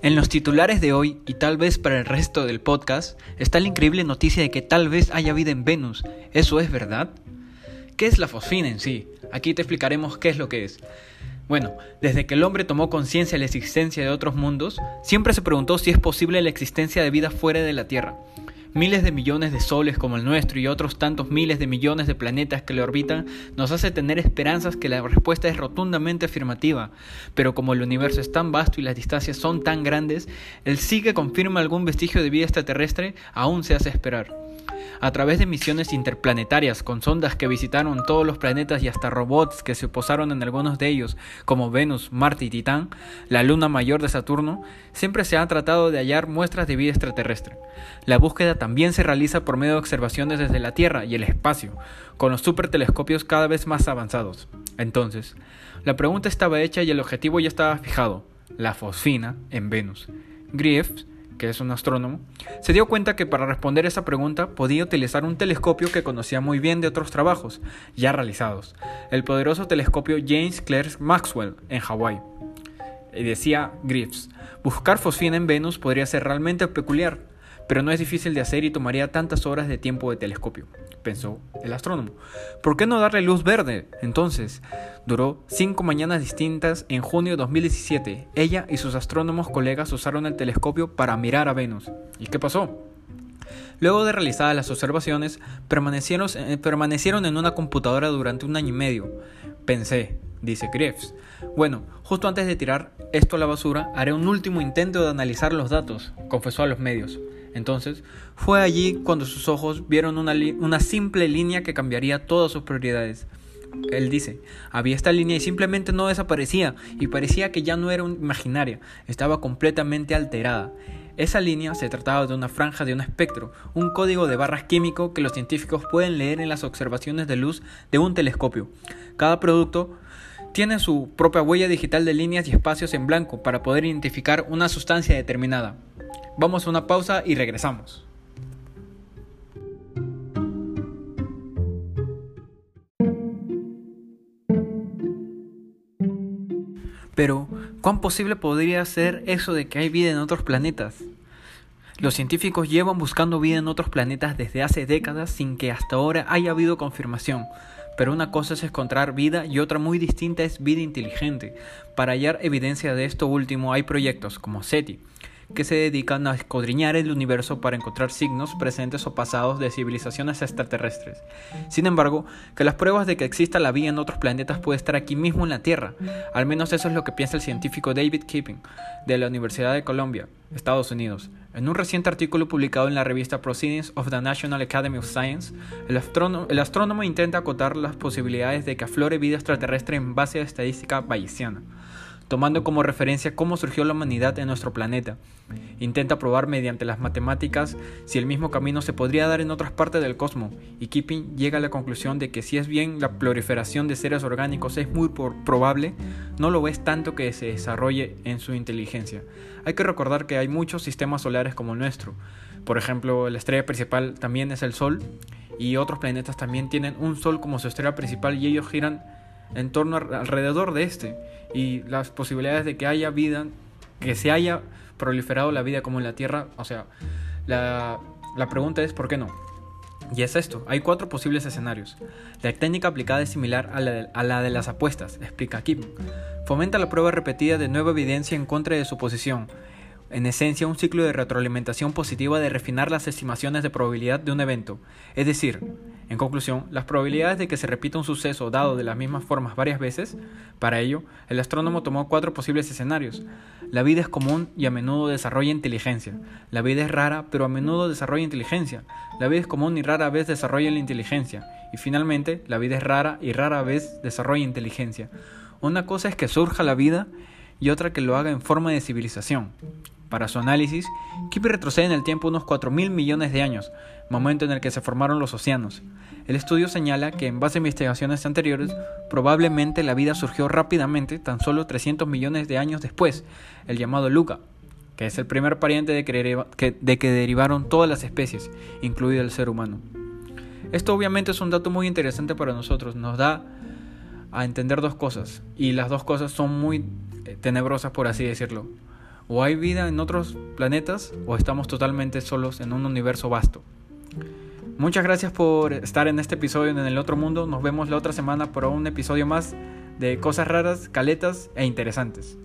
En los titulares de hoy, y tal vez para el resto del podcast, está la increíble noticia de que tal vez haya vida en Venus. ¿Eso es verdad? ¿Qué es la fosfina en sí? Aquí te explicaremos qué es lo que es. Bueno, desde que el hombre tomó conciencia de la existencia de otros mundos, siempre se preguntó si es posible la existencia de vida fuera de la Tierra. Miles de millones de soles como el nuestro y otros tantos miles de millones de planetas que le orbitan nos hace tener esperanzas que la respuesta es rotundamente afirmativa, pero como el universo es tan vasto y las distancias son tan grandes, el sí que confirma algún vestigio de vida extraterrestre aún se hace esperar a través de misiones interplanetarias con sondas que visitaron todos los planetas y hasta robots que se posaron en algunos de ellos, como Venus, Marte y Titán, la luna mayor de Saturno, siempre se ha tratado de hallar muestras de vida extraterrestre. La búsqueda también se realiza por medio de observaciones desde la Tierra y el espacio, con los supertelescopios cada vez más avanzados. Entonces, la pregunta estaba hecha y el objetivo ya estaba fijado, la fosfina en Venus. Griffiths que es un astrónomo, se dio cuenta que para responder esa pregunta podía utilizar un telescopio que conocía muy bien de otros trabajos ya realizados, el poderoso telescopio James Clerk Maxwell en Hawái. Y decía Griffiths, buscar fosfina en Venus podría ser realmente peculiar, pero no es difícil de hacer y tomaría tantas horas de tiempo de telescopio, pensó el astrónomo. ¿Por qué no darle luz verde? Entonces, duró cinco mañanas distintas en junio de 2017. Ella y sus astrónomos colegas usaron el telescopio para mirar a Venus. ¿Y qué pasó? Luego de realizadas las observaciones, permanecieron, eh, en una computadora durante un año y medio. Pensé, dice Griffiths. Bueno, justo antes de tirar esto a la basura, haré un último intento de analizar los datos, confesó a los medios. Entonces, fue allí cuando sus ojos vieron una, simple línea que cambiaría todas sus prioridades. Él dice, había esta línea y simplemente no desaparecía y parecía que ya no era imaginaria, estaba completamente alterada. Esa línea se trataba de una franja de un espectro, un código de barras químico que los científicos pueden leer en las observaciones de luz de un telescopio. Cada producto tiene su propia huella digital de líneas y espacios en blanco para poder identificar una sustancia determinada. Vamos a una pausa y regresamos. Pero, ¿cuán posible podría ser eso de que hay vida en otros planetas? Los científicos llevan buscando vida en otros planetas desde hace décadas sin que hasta ahora haya habido confirmación. Pero una cosa es encontrar vida y otra muy distinta es vida inteligente. Para hallar evidencia de esto último hay proyectos como SETI, que se dedican a escudriñar el universo para encontrar signos presentes o pasados de civilizaciones extraterrestres. Sin embargo, que las pruebas de que exista la vida en otros planetas puede estar aquí mismo en la Tierra. Al menos eso es lo que piensa el científico David Keeping de la Universidad de Columbia, Estados Unidos. En un reciente artículo publicado en la revista Proceedings of the National Academy of Science, el astrónomo, intenta acotar las posibilidades de que aflore vida extraterrestre en base a estadística bayesiana tomando como referencia cómo surgió la humanidad en nuestro planeta. Intenta probar mediante las matemáticas si el mismo camino se podría dar en otras partes del cosmos, y Keeping llega a la conclusión de que si es bien la proliferación de seres orgánicos es muy probable, no lo es tanto que se desarrolle en su inteligencia. Hay que recordar que hay muchos sistemas solares como el nuestro. Por ejemplo, la estrella principal también es el Sol, y otros planetas también tienen un Sol como su estrella principal y ellos giran en torno alrededor de este y las posibilidades de que haya vida, que se haya proliferado la vida como en la Tierra, o sea, la, la pregunta es ¿por qué no? Y es esto, hay cuatro posibles escenarios. La técnica aplicada es similar a la, a la de las apuestas, explica Kim. Fomenta la prueba repetida de nueva evidencia en contra de su posición. En esencia, un ciclo de retroalimentación positiva de refinar las estimaciones de probabilidad de un evento. Es decir, en conclusión, las probabilidades de que se repita un suceso dado de las mismas formas varias veces, para ello, el astrónomo tomó cuatro posibles escenarios. La vida es común y a menudo desarrolla inteligencia. La vida es rara, pero a menudo desarrolla inteligencia. La vida es común y rara vez desarrolla la inteligencia. Y finalmente, la vida es rara y rara vez desarrolla inteligencia. Una cosa es que surja la vida y otra que lo haga en forma de civilización. Para su análisis, Kippy retrocede en el tiempo unos 4.000 millones de años, momento en el que se formaron los océanos. El estudio señala que en base a investigaciones anteriores, probablemente la vida surgió rápidamente tan solo 300 millones de años después, el llamado Luca, que es el primer pariente de que, de que derivaron todas las especies, incluido el ser humano. Esto obviamente es un dato muy interesante para nosotros, nos da a entender dos cosas, y las dos cosas son muy eh, tenebrosas por así decirlo. O hay vida en otros planetas o estamos totalmente solos en un universo vasto. Muchas gracias por estar en este episodio en el otro mundo. Nos vemos la otra semana por un episodio más de cosas raras, caletas e interesantes.